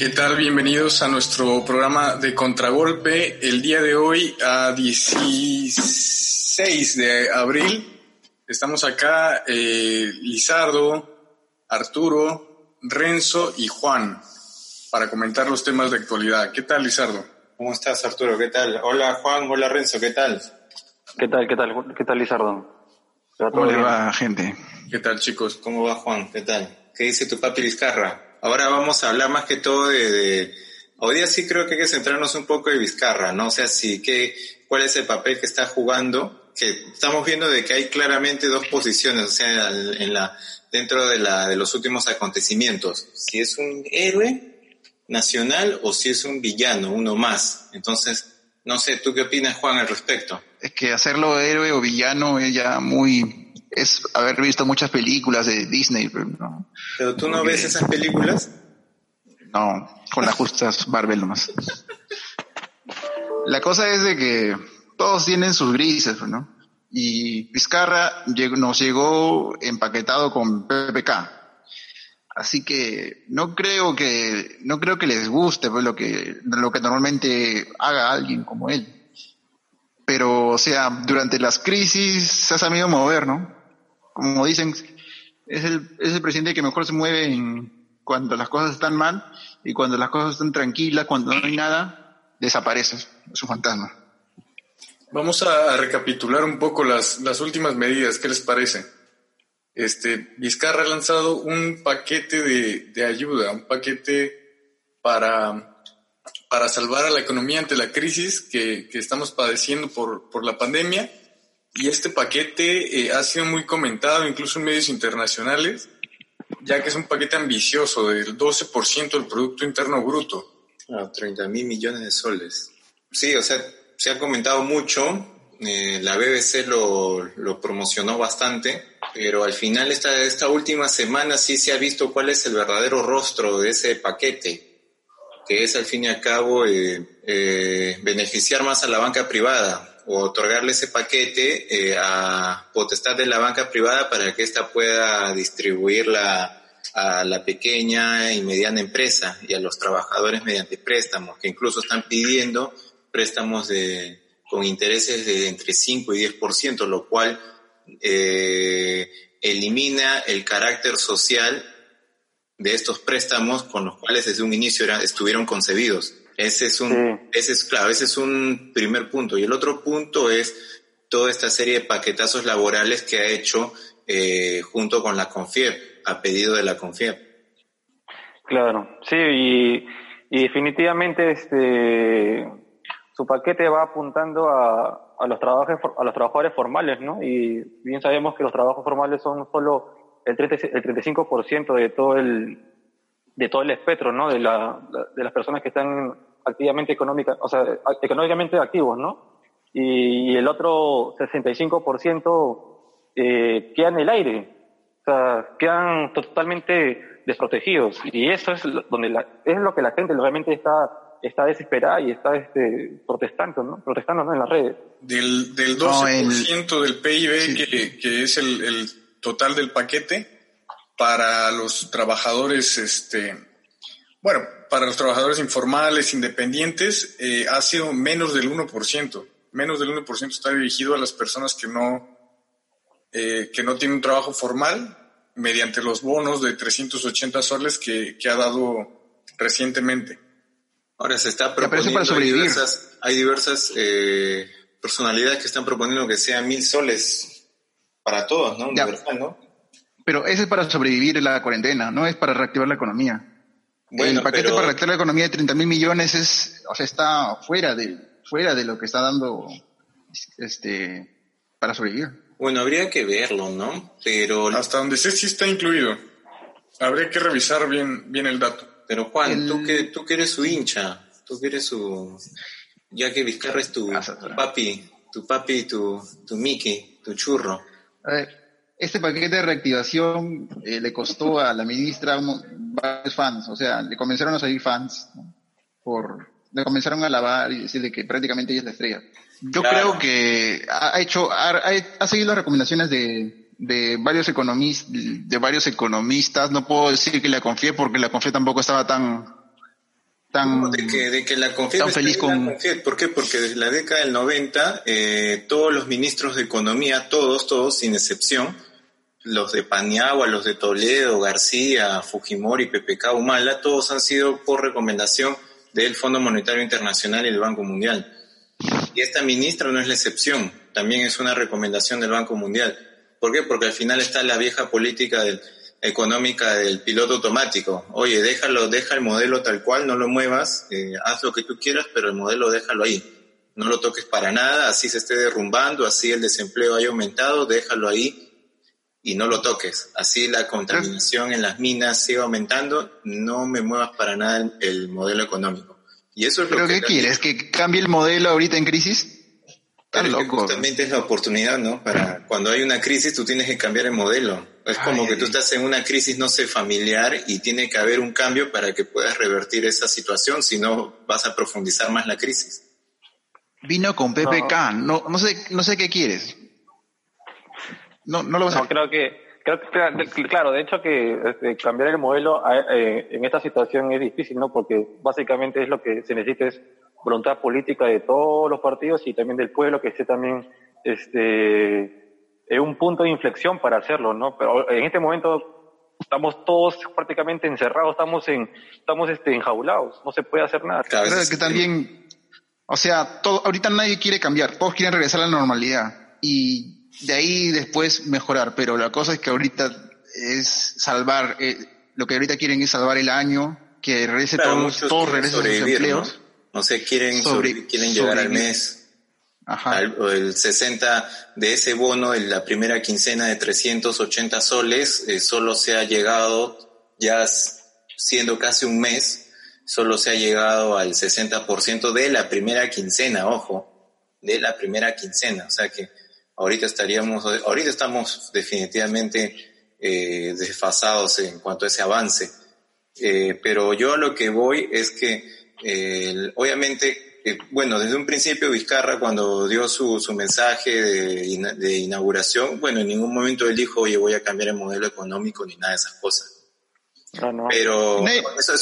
¿Qué tal? Bienvenidos a nuestro programa de Contragolpe. El día de hoy, a 16 de abril, estamos acá eh, Lizardo, Arturo, Renzo y Juan para comentar los temas de actualidad. ¿Qué tal, Lizardo? ¿Cómo estás, Arturo? ¿Qué tal? Hola, Juan. Hola, Renzo. ¿Qué tal? ¿Qué tal? ¿Qué tal? ¿Qué tal, Lizardo? ¿Cómo le va, gente? ¿Qué tal, chicos? ¿Cómo va, Juan? ¿Qué tal? ¿Qué dice tu papi Vizcarra? Ahora vamos a hablar más que todo de, Hoy día sí creo que hay que centrarnos un poco en Vizcarra, ¿no? O sea, sí, que, ¿cuál es el papel que está jugando? Que estamos viendo de que hay claramente dos posiciones, o sea, en la, dentro de, la, de los últimos acontecimientos. Si es un héroe nacional o si es un villano, uno más. Entonces, no sé, ¿tú qué opinas, Juan, al respecto? Es que hacerlo héroe o villano es ya muy es haber visto muchas películas de Disney. Pero, no. ¿Pero tú no ves esas películas? No, con las justas Marvel nomás. La cosa es de que todos tienen sus grises, ¿no? Y Vizcarra nos llegó empaquetado con PPK. Así que no creo que no creo que les guste pues, lo que lo que normalmente haga alguien como él. Pero o sea, durante las crisis se ha sabido mover, ¿no? Como dicen, es el, es el presidente que mejor se mueve en, cuando las cosas están mal y cuando las cosas están tranquilas, cuando no hay nada, desaparece, es un fantasma. Vamos a, recapitular un poco las, las últimas medidas, ¿qué les parece? Este, Vizcarra ha lanzado un paquete de, de ayuda, un paquete para, para salvar a la economía ante la crisis que, que estamos padeciendo por, por la pandemia y este paquete eh, ha sido muy comentado incluso en medios internacionales, ya que es un paquete ambicioso del 12% del Producto Interno Bruto. Ah, 30 mil millones de soles. Sí, o sea, se ha comentado mucho, eh, la BBC lo, lo, promocionó bastante, pero al final esta, esta última semana sí se ha visto cuál es el verdadero rostro de ese paquete, que es al fin y al cabo eh, beneficiar más a la banca privada, o otorgarle ese paquete eh, a potestad de la banca privada para que ésta pueda distribuirla a la pequeña y mediana empresa y a los trabajadores mediante préstamos, que incluso están pidiendo préstamos de, con intereses de entre 5 y 10%, lo cual eh, elimina el carácter social de estos préstamos con los cuales desde un inicio estuvieron concebidos. Ese es un, ese es claro, ese es un primer punto. Y el otro punto es toda esta serie de paquetazos laborales que ha hecho eh, junto con la CONFIEP, a pedido de la CONFIEP. Claro, sí, y, definitivamente este su paquete va apuntando a, a, los trabajos, a los trabajadores formales, ¿no? Y bien sabemos que los trabajos formales son solo el, 30, el 35% de todo el de todo el espectro, ¿no? De, la, de las personas que están activamente económica, o sea, económicamente activos, ¿no? Y, el otro 65% eh, quedan en el aire, o sea, quedan totalmente desprotegidos. Y eso es donde la, es lo que la gente realmente está está desesperada y está este, protestando, ¿no? Protestando ¿no? en las redes. Del, del 12% del PIB, que, que, es el, el, total del paquete, para los trabajadores, este, bueno, para los trabajadores informales, independientes, eh, ha sido menos del 1%. Menos del 1% está dirigido a las personas que no, eh, que no tienen un trabajo formal mediante los bonos de 380 soles que, que ha dado recientemente. Ahora se está proponiendo, para sobrevivir. hay diversas, hay diversas eh, personalidades que están proponiendo que sean mil soles para todos, ¿no? Universal, ¿no? Pero ese es para sobrevivir la cuarentena, no es para reactivar la economía el paquete para reactivar la economía de 30 mil millones es, o sea, está fuera de, fuera de lo que está dando este para sobrevivir. Bueno, habría que verlo, ¿no? Pero hasta donde sé sí está incluido. Habría que revisar bien, bien el dato. Pero Juan, tú que tú que eres su hincha, tú que eres su ya que Vizcarra es tu, papi, tu papi, tu tu Mickey, tu churro. A ver, este paquete de reactivación eh, le costó a la ministra varios fans, o sea, le comenzaron a salir fans por, le comenzaron a alabar y decirle que prácticamente ella es la estrella. Yo creo que ha hecho, ha, seguido las recomendaciones de, de varios economistas, de varios economistas. No puedo decir que la confié porque la confié tampoco estaba tan, tan, de, que, de que la CONFIEP tan feliz con... ¿Por qué? Porque desde la década del 90 eh, todos los ministros de Economía, todos, todos, sin excepción, los de Paniagua, los de Toledo, García, Fujimori, PPK, Humala, todos han sido por recomendación del Fondo Monetario Internacional y del Banco Mundial. Y esta ministra no es la excepción, también es una recomendación del Banco Mundial. ¿Por qué? Porque al final está la vieja política económica del piloto automático. Oye, déjalo, deja el modelo tal cual, no lo muevas, eh, haz lo que tú quieras, pero el modelo déjalo ahí. No lo toques para nada, así se esté derrumbando, así el desempleo haya aumentado, déjalo ahí y no lo toques. Así la contaminación en las minas sigue aumentando, no me muevas para nada el, modelo económico. Y eso es ¿Pero lo qué quieres? ¿Que cambie el modelo ahorita en crisis? Claro, justamente es la oportunidad, ¿no? Para cuando hay una crisis tú tienes que cambiar el modelo. Es como que tú estás en una crisis, no sé, familiar y tiene que haber un cambio para que puedas revertir esa situación, si no vas a profundizar más la crisis. Vino con PPK, no, no, sé, no sé qué quieres. No, no lo vas a... No, creo que, creo que, claro, de hecho que este, cambiar el modelo eh, en esta situación es difícil, ¿no? Porque básicamente es lo que se necesita es voluntad política de todos los partidos y también del pueblo que esté también este en un punto de inflexión para hacerlo, ¿no? Pero en este momento estamos todos prácticamente encerrados, estamos en estamos este enjaulados, no se puede hacer nada. Claro, que también o sea, todo, ahorita nadie quiere cambiar, todos quieren regresar a la normalidad y de ahí después mejorar, pero la cosa es que ahorita es salvar, eh, lo que ahorita quieren es salvar el año, que regrese todos, todos regresen sus empleos. ¿no? sé, quieren, quieren llegar al mes. Ajá. el 60 de ese bono, en la primera quincena de 380 soles, eh, solo se ha llegado, ya siendo casi un mes, solo se ha llegado al 60% de la primera quincena, ojo, de la primera quincena. O sea que ahorita estaríamos, ahorita estamos definitivamente eh, desfasados en cuanto a ese avance. Eh, pero yo a lo que voy es que obviamente, eh, bueno, desde un principio Vizcarra cuando dio su, su mensaje de, inauguración, bueno, en ningún momento él dijo, oye, voy a cambiar el modelo económico ni nada de esas cosas. Pero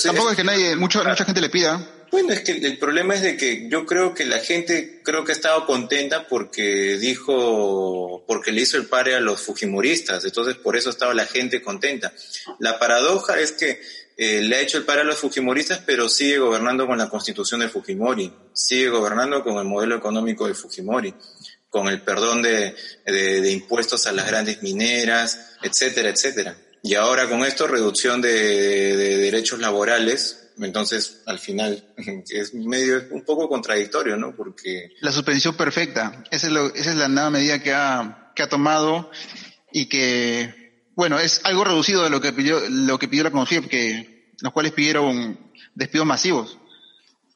tampoco es, que nadie, mucha gente le pida. Bueno, es que el problema es de que yo creo que la gente creo que ha estado contenta porque dijo, porque le hizo el pare a los fujimoristas, entonces por eso estaba la gente contenta. La paradoja es que eh, le ha hecho el paro a los Fujimoristas, pero sigue gobernando con la constitución de Fujimori, sigue gobernando con el modelo económico de Fujimori, con el perdón de, de, impuestos a las grandes mineras, etcétera, etcétera. Y ahora con esto, reducción de, de derechos laborales, entonces al final es medio, un poco contradictorio, ¿no? Porque... La suspensión perfecta, esa es, lo, esa es la nueva medida que ha, que ha tomado y que bueno, es algo reducido de lo que pidió, lo que pidió la CONFIEP, que los cuales pidieron despidos masivos.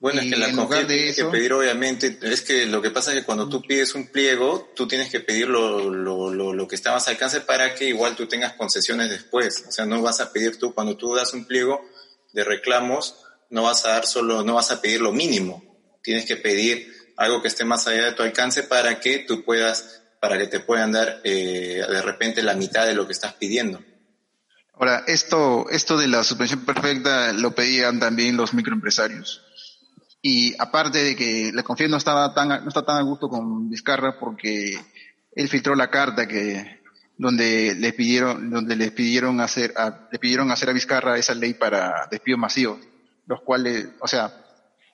Bueno, es que la CONFIEP tiene que pedir, obviamente, es que lo que pasa es que cuando tú pides un pliego, tú tienes que pedir lo, lo, lo, lo que está más al alcance para que igual tú tengas concesiones después. O sea, no vas a pedir tú, cuando tú das un pliego de reclamos, no vas a dar solo, no vas a pedir lo mínimo. Tienes que pedir algo que esté más allá de tu alcance para que tú puedas para que te puedan dar eh, de repente la mitad de lo que estás pidiendo. Ahora, esto, esto de la suspensión perfecta lo pedían también los microempresarios. Y aparte de que la confianza no estaba tan, no está tan a gusto con Vizcarra porque él filtró la carta que, donde le pidieron, donde les pidieron hacer, a, le pidieron hacer a Vizcarra esa ley para despidos masivos, los cuales, o sea,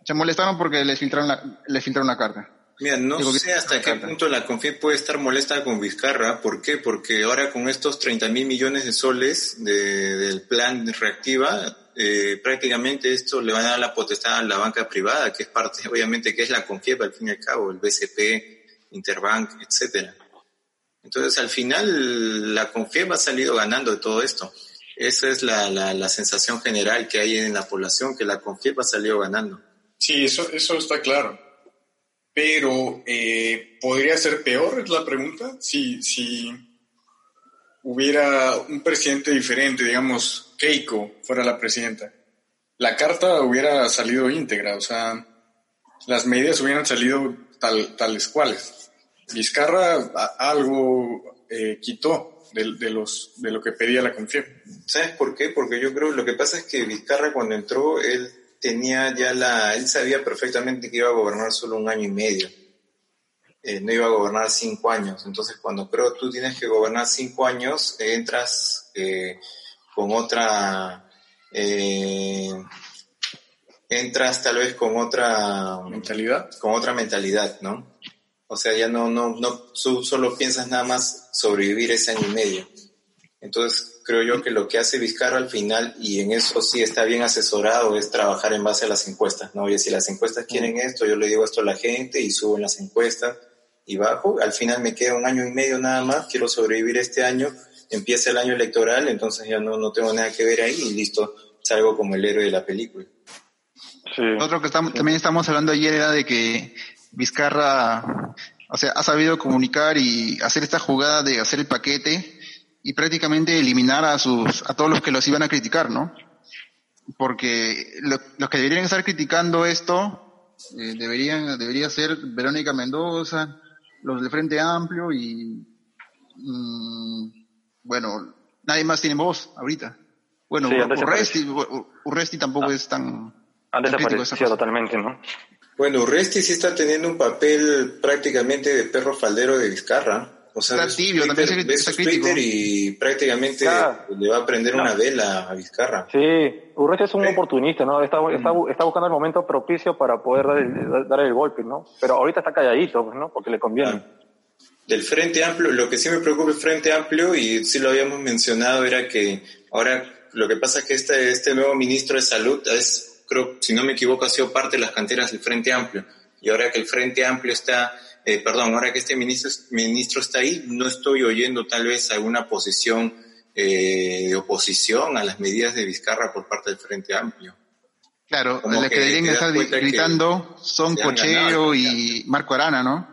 se molestaron porque les filtraron la, les filtraron la carta. Mira, no sé hasta qué punto la CONFIEP puede estar molesta con Vizcarra. ¿Por qué? Porque ahora con estos 30 mil millones de soles del plan reactiva, eh, prácticamente esto le va a dar la potestad a la banca privada, que es parte, obviamente, que es la CONFIEP al fin y al cabo, el BCP, Interbank, etcétera. Entonces, al final, la CONFIEP ha salido ganando de todo esto. Esa es la, la, sensación general que hay en la población, que la CONFIEP ha salido ganando. Sí, eso, eso está claro pero eh, ¿podría ser peor? Es la pregunta. Si, si hubiera un presidente diferente, digamos, Keiko fuera la presidenta, la carta hubiera salido íntegra, o sea, las medidas hubieran salido tal, tales cuales. Vizcarra algo eh, quitó de, de, los, de lo que pedía la confianza. ¿Sabes por qué? Porque yo creo, lo que pasa es que Vizcarra cuando entró, él tenía ya la, él sabía perfectamente que iba a gobernar solo un año y medio. Eh, no iba a gobernar cinco años. Entonces, cuando creo tú tienes que gobernar cinco años, entras eh, con otra, eh, entras tal vez con otra mentalidad, con otra mentalidad, ¿no? O sea, ya no, no, no, solo piensas nada más sobrevivir ese año y medio. Entonces, creo yo que lo que hace Vizcarra al final, y en eso sí está bien asesorado, es trabajar en base a las encuestas, ¿no? Y si las encuestas quieren esto, yo le digo esto a la gente y subo en las encuestas y bajo. Al final me queda un año y medio nada más, quiero sobrevivir este año, empieza el año electoral, entonces ya no, no tengo nada que ver ahí y listo, salgo como el héroe de la película. Sí. Otro que también estamos hablando ayer era de que Vizcarra, o sea, ha sabido comunicar y hacer esta jugada de hacer el paquete y prácticamente eliminar a sus, a todos los que los iban a criticar, ¿no? Porque los que deberían estar criticando esto eh, deberían, debería ser Verónica Mendoza, los de Frente Amplio y, mm, bueno, nadie más tiene voz ahorita. Bueno, Urresti, tampoco ah. es tan... Han desaparecido totalmente, ¿no? Bueno, Urresti sí está teniendo un papel prácticamente de perro faldero de Vizcarra. O sea, está tibio, Twitter, también está Twitter y prácticamente le va a prender una vela a Vizcarra. Sí, Urresti es un oportunista, ¿no? Está, está, está, buscando el momento propicio para poder dar el, dar el golpe, ¿no? Pero ahorita está calladito, pues, ¿no? Porque le conviene. Ah. Del Frente Amplio, lo que sí me preocupa el Frente Amplio, y sí lo habíamos mencionado, era que ahora lo que pasa es que este, este nuevo ministro de Salud es, creo, si no me equivoco, ha sido parte de las canteras del Frente Amplio. Y ahora que el Frente Amplio está eh, perdón, ahora que este ministro, ministro está ahí, no estoy oyendo tal vez alguna posición eh, de oposición a las medidas de Vizcarra por parte del Frente Amplio. Claro, los que, deberían estar gritando son Cochero y Marco Arana, ¿no?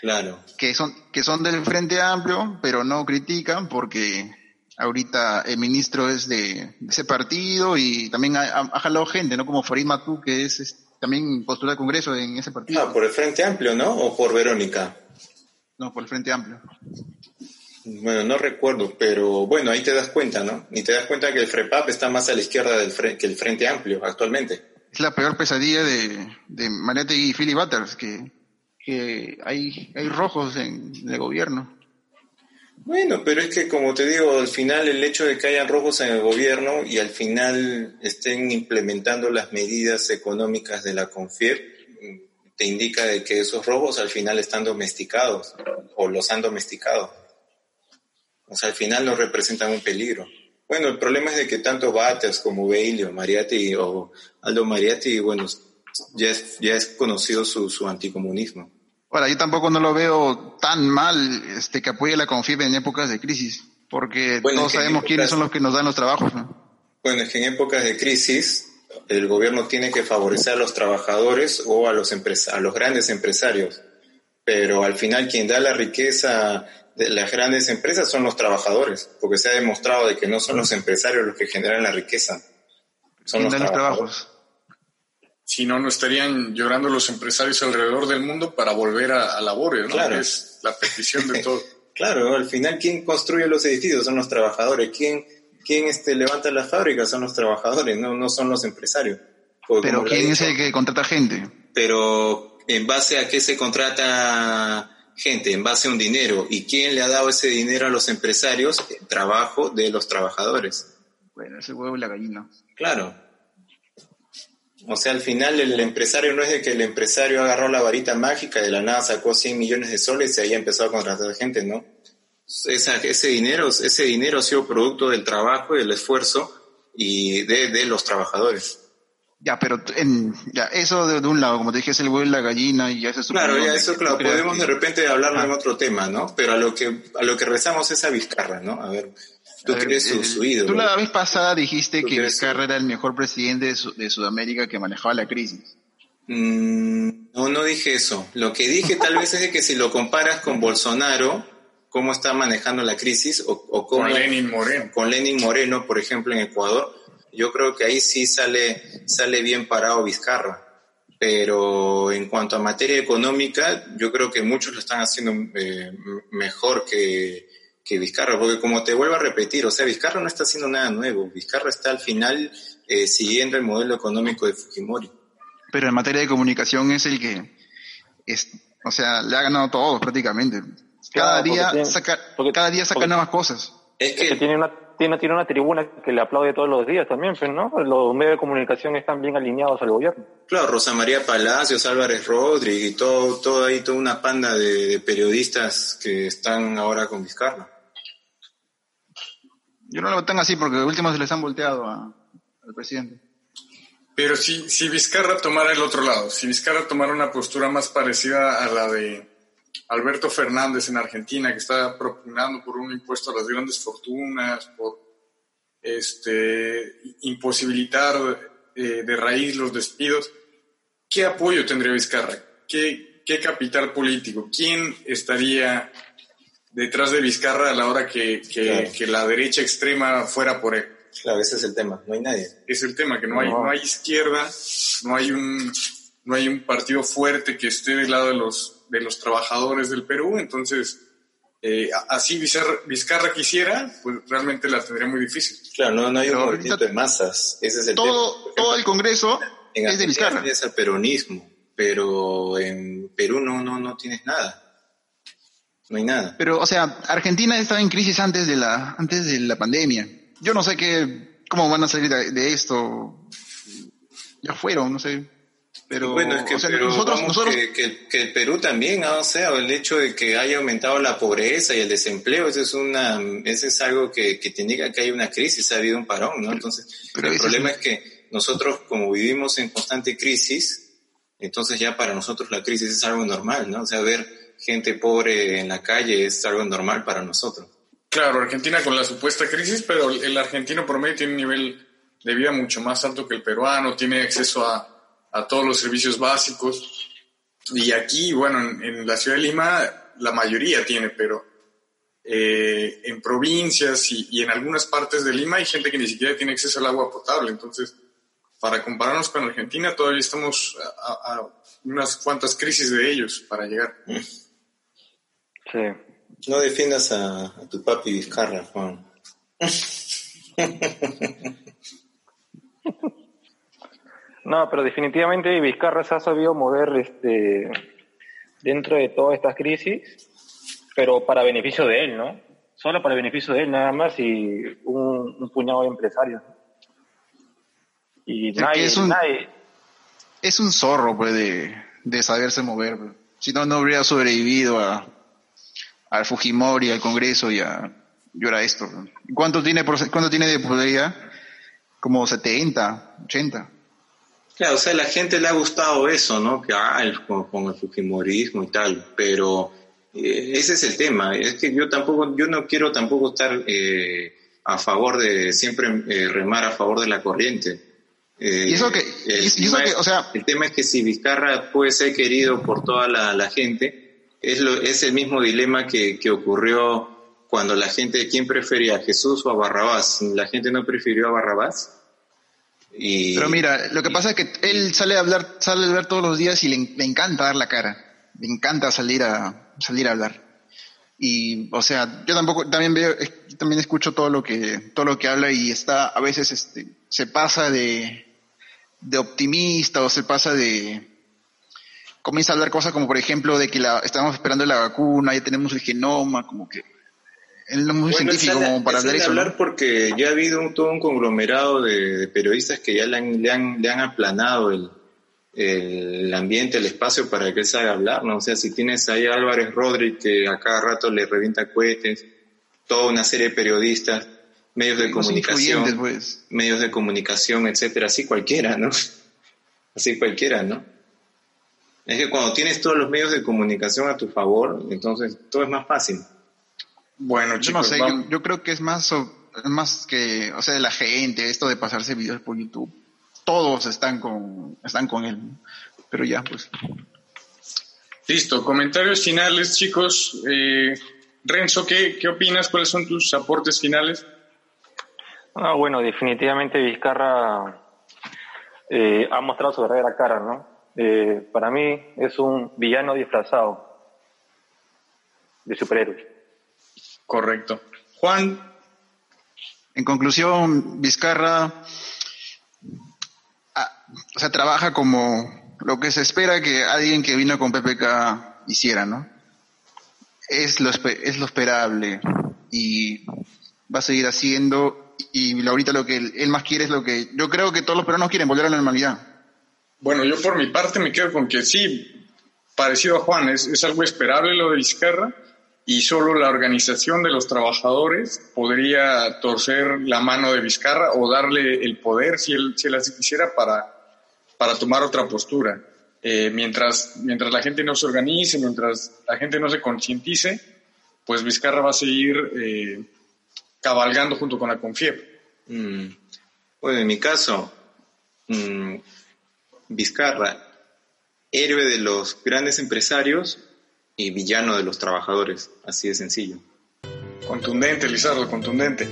Claro. Que son, que son del Frente Amplio, pero no critican porque ahorita el ministro es de, ese partido y también ha, jalado gente, ¿no? Como Farid Matú, que es también postuló al Congreso en ese partido. Ah, por el Frente Amplio, ¿no? ¿O por Verónica? No, por el Frente Amplio. Bueno, no recuerdo, pero bueno, ahí te das cuenta, ¿no? Y te das cuenta que el FREPAP está más a la izquierda del que el Frente Amplio actualmente. Es la peor pesadilla de, de y Philly Butters, que, que hay, hay rojos en el gobierno. Bueno, pero es que como te digo, al final el hecho de que hayan rojos en el gobierno y al final estén implementando las medidas económicas de la CONFIEP, te indica de que esos rojos al final están domesticados o los han domesticado. O sea, al final no representan un peligro. Bueno, el problema es de que tanto Bates como Bailey o o Aldo Mariatti, bueno, ya es, ya es conocido su, su anticomunismo. Ahora, yo tampoco no lo veo tan mal este, que apoye la CONFIB en épocas de crisis, porque todos sabemos quiénes son los que nos dan los trabajos. ¿no? Bueno, es que en épocas de crisis el gobierno tiene que favorecer a los trabajadores o a los, a los grandes empresarios, pero al final quien da la riqueza de las grandes empresas son los trabajadores, porque se ha demostrado de que no son los empresarios los que generan la riqueza, son los trabajos si no, no estarían llorando los empresarios alrededor del mundo para volver a, labores, ¿no? Claro. Es la petición de todo. claro, al final, ¿quién construye los edificios? Son los trabajadores. ¿Quién, quién este, levanta las fábricas? Son los trabajadores, no, no son los empresarios. Pero ¿quién es el que contrata gente? Pero ¿en base a qué se contrata gente? En base a un dinero. ¿Y quién le ha dado ese dinero a los empresarios? El trabajo de los trabajadores. Bueno, ese huevo y la gallina. Claro. O sea, al final el empresario no es de que el empresario agarró la varita mágica y de la nada sacó 100 millones de soles y ahí empezó a contratar gente, ¿no? ese, dinero, ese dinero ha sido producto del trabajo y del esfuerzo y de, los trabajadores. Ya, pero en, ya, eso de, un lado, como te dije, es el huevo y la gallina y ya es Claro, ya eso, claro, podemos de repente hablarlo en otro tema, ¿no? Pero a lo que, a lo que rezamos es a Vizcarra, ¿no? A ver, Tú Tú la vez pasada dijiste que Vizcarra era el mejor presidente de, Sudamérica que manejaba la crisis. Mm, no, no dije eso. Lo que dije tal vez es de que si lo comparas con Bolsonaro, cómo está manejando la crisis, o, con Lenin Moreno. Con Lenin Moreno, por ejemplo, en Ecuador, yo creo que ahí sí sale, sale bien parado Vizcarra. Pero en cuanto a materia económica, yo creo que muchos lo están haciendo eh, mejor que, que Vizcarra, porque como te vuelvo a repetir, o sea, Vizcarra no está haciendo nada nuevo, Vizcarra está al final eh, siguiendo el modelo económico de Fujimori. Pero en materia de comunicación es el que, es, o sea, le ha ganado todo prácticamente. Cada Claro, día tiene- saca, porque- cada día saca porque- nuevas cosas. Es que que, tiene una, tiene, tiene una tribuna que le aplaude todos los días también, pues, ¿no? Los medios de comunicación están bien alineados al gobierno. claro, Rosa María Palacios, Álvarez Rodríguez y todo, todo ahí, toda una panda de, de periodistas que están ahora con Vizcarra. Yo no lo veo tan así porque de último se les han volteado a- al presidente. Pero si, si Vizcarra tomara el otro lado, si Vizcarra tomara una postura más parecida a la de Alberto Fernández en Argentina, que está propugnando por un impuesto a las grandes fortunas, por este, imposibilitar eh, de raíz los despidos, ¿qué apoyo tendría Vizcarra? ¿Qué, ¿Qué capital político? ¿Quién estaría detrás de Vizcarra a la hora que, que- Claro. que la derecha extrema fuera por él? Claro, ese es el tema, no hay nadie. es el tema, que no hay, No. no hay izquierda, no hay un, no hay un partido fuerte que esté del lado de los, de los trabajadores del Perú, entonces, eh, así Vizcarra, Vizcarra quisiera, pues realmente la tendría muy difícil. Claro, no, no hay Pero un movimiento de masas, ese es el tema. Todo, el Congreso en es de Argentina Vizcarra. tienes al peronismo, pero en Perú no, no, no tienes nada. No hay nada. Pero, o sea, Argentina estaba en crisis antes de la, antes de la pandemia. Yo no sé qué, cómo van a salir de, de esto. Ya fueron, no sé. Pero, bueno, es que o sea, pero nosotros, que, que- que el Perú también, o sea, el hecho de que haya aumentado la pobreza y el desempleo, eso es una, eso es algo que, que te indica que hay una crisis, ha habido un parón, ¿no? Entonces, pero el problema es es que nosotros, como vivimos en constante crisis, entonces ya para nosotros la crisis es algo normal, ¿no? O sea, ver gente pobre en la calle es algo normal para nosotros. Claro, Argentina con la supuesta crisis, pero el argentino promedio tiene un nivel de vida mucho más alto que el peruano, tiene acceso a, a todos los servicios básicos. Y aquí, bueno, en, en la ciudad de Lima la mayoría tiene, pero eh, en provincias y, y en algunas partes de Lima hay gente que ni siquiera tiene acceso al agua potable. Entonces, para compararnos con Argentina, todavía estamos a, a- unas cuantas crisis de ellos para llegar. Sí. No defiendas a, a tu papi Vizcarra, Juan. No, pero definitivamente Vizcarra se ha sabido mover este, dentro de todas estas crisis, pero para beneficio de él, ¿no? Solo para beneficio de él, nada más, y un, un puñado de empresarios. Y nadie, es un- nadie, es un zorro, pues, de, de saberse mover. pues. Si no, no habría sobrevivido a, al Fujimori, al Congreso y a, y ahora esto. ¿Cuánto tiene, cuánto tiene de popularidad? Como 70, 80. Claro, o sea, a la gente le ha gustado eso, ¿no? Que ah, el, con, con el fujimorismo y tal, pero eh, ese es el tema. Es que yo tampoco, yo no quiero tampoco estar eh, a favor de siempre eh, remar a favor de la corriente. Y eso que- el y- eso que, es- o sea- el tema es que si Vizcarra puede ser querido por toda la, la gente, es, lo, es el mismo dilema que, que ocurrió cuando la gente, ¿quién prefería, a Jesús o a Barrabás? La gente no prefirió a Barrabás. Y, Pero mira, lo que pasa es que él sale a hablar, sale a hablar todos los días y le, le encanta dar la cara. Le encanta salir a, salir a hablar. Y, o sea, yo tampoco, también veo, también escucho todo lo que, todo lo que habla y está, a veces, este, se pasa de, de optimista o se pasa de, comienza a hablar cosas como, por ejemplo, de que la, estamos esperando la vacuna, ya tenemos el genoma, como que, él no es muy Bueno, científico sale- como para hablar eso. ¿no? hablar porque ya ha habido un, todo un conglomerado de, de periodistas que ya le han, le han, le han aplanado el, el ambiente, el espacio para que él salga a hablar, ¿no? O sea, si tienes ahí a Álvarez Rodríguez que a cada rato le revienta cohetes, toda una serie de periodistas, medios de Los comunicación, pues. medios de comunicación, etcétera, así cualquiera, ¿no? Así cualquiera, ¿no? Es que cuando tienes todos los medios de comunicación a tu favor, entonces todo es más fácil. Bueno, Yo chicos, no sé, yo, yo creo que es más, más que, o sea, de la gente, esto de pasarse videos por YouTube. Todos están con, están con él. ¿no? Pero ya, pues. Listo, comentarios finales, chicos. Eh, Renzo, ¿qué, ¿qué opinas? ¿Cuáles son tus aportes finales? Ah, bueno, definitivamente Vizcarra eh, ha mostrado su verdadera cara, ¿no? Eh, para mí es un villano disfrazado de superhéroe. Correcto. Juan. En conclusión, Vizcarra ah, o sea, trabaja como lo que se espera que alguien que vino con PPK hiciera, ¿no? Es lo, es lo esperable y va a seguir haciendo y ahorita lo que él, más quiere es lo que yo creo que todos los peruanos quieren, volver a la normalidad. Bueno, yo por mi parte me quedo con que sí, parecido a Juan, es, es algo esperable lo de Vizcarra y solo la organización de los trabajadores podría torcer la mano de Vizcarra o darle el poder, si él, si él así quisiera, para, para tomar otra postura. Eh, mientras, mientras la gente no se organice, mientras la gente no se concientice, pues Vizcarra va a seguir eh, cabalgando junto con la CONFIEP. Mm. Bueno, en mi caso, mm, Vizcarra, héroe de los grandes empresarios, y villano de los trabajadores, así de sencillo. Contundente, Lizardo, contundente.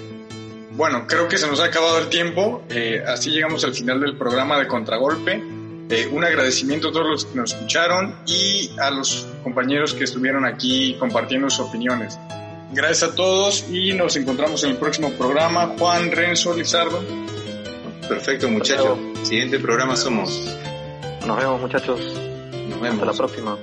Bueno, creo que se nos ha acabado el tiempo, eh, así llegamos al final del programa de Contragolpe. Eh, un agradecimiento a todos los que nos escucharon y a los compañeros que estuvieron aquí compartiendo sus opiniones. Gracias a todos y nos encontramos en el próximo programa. Juan, Renzo, Lizardo. Perfecto, muchachos. Siguiente programa somos. Nos vemos, muchachos. Nos vemos. Hasta la próxima.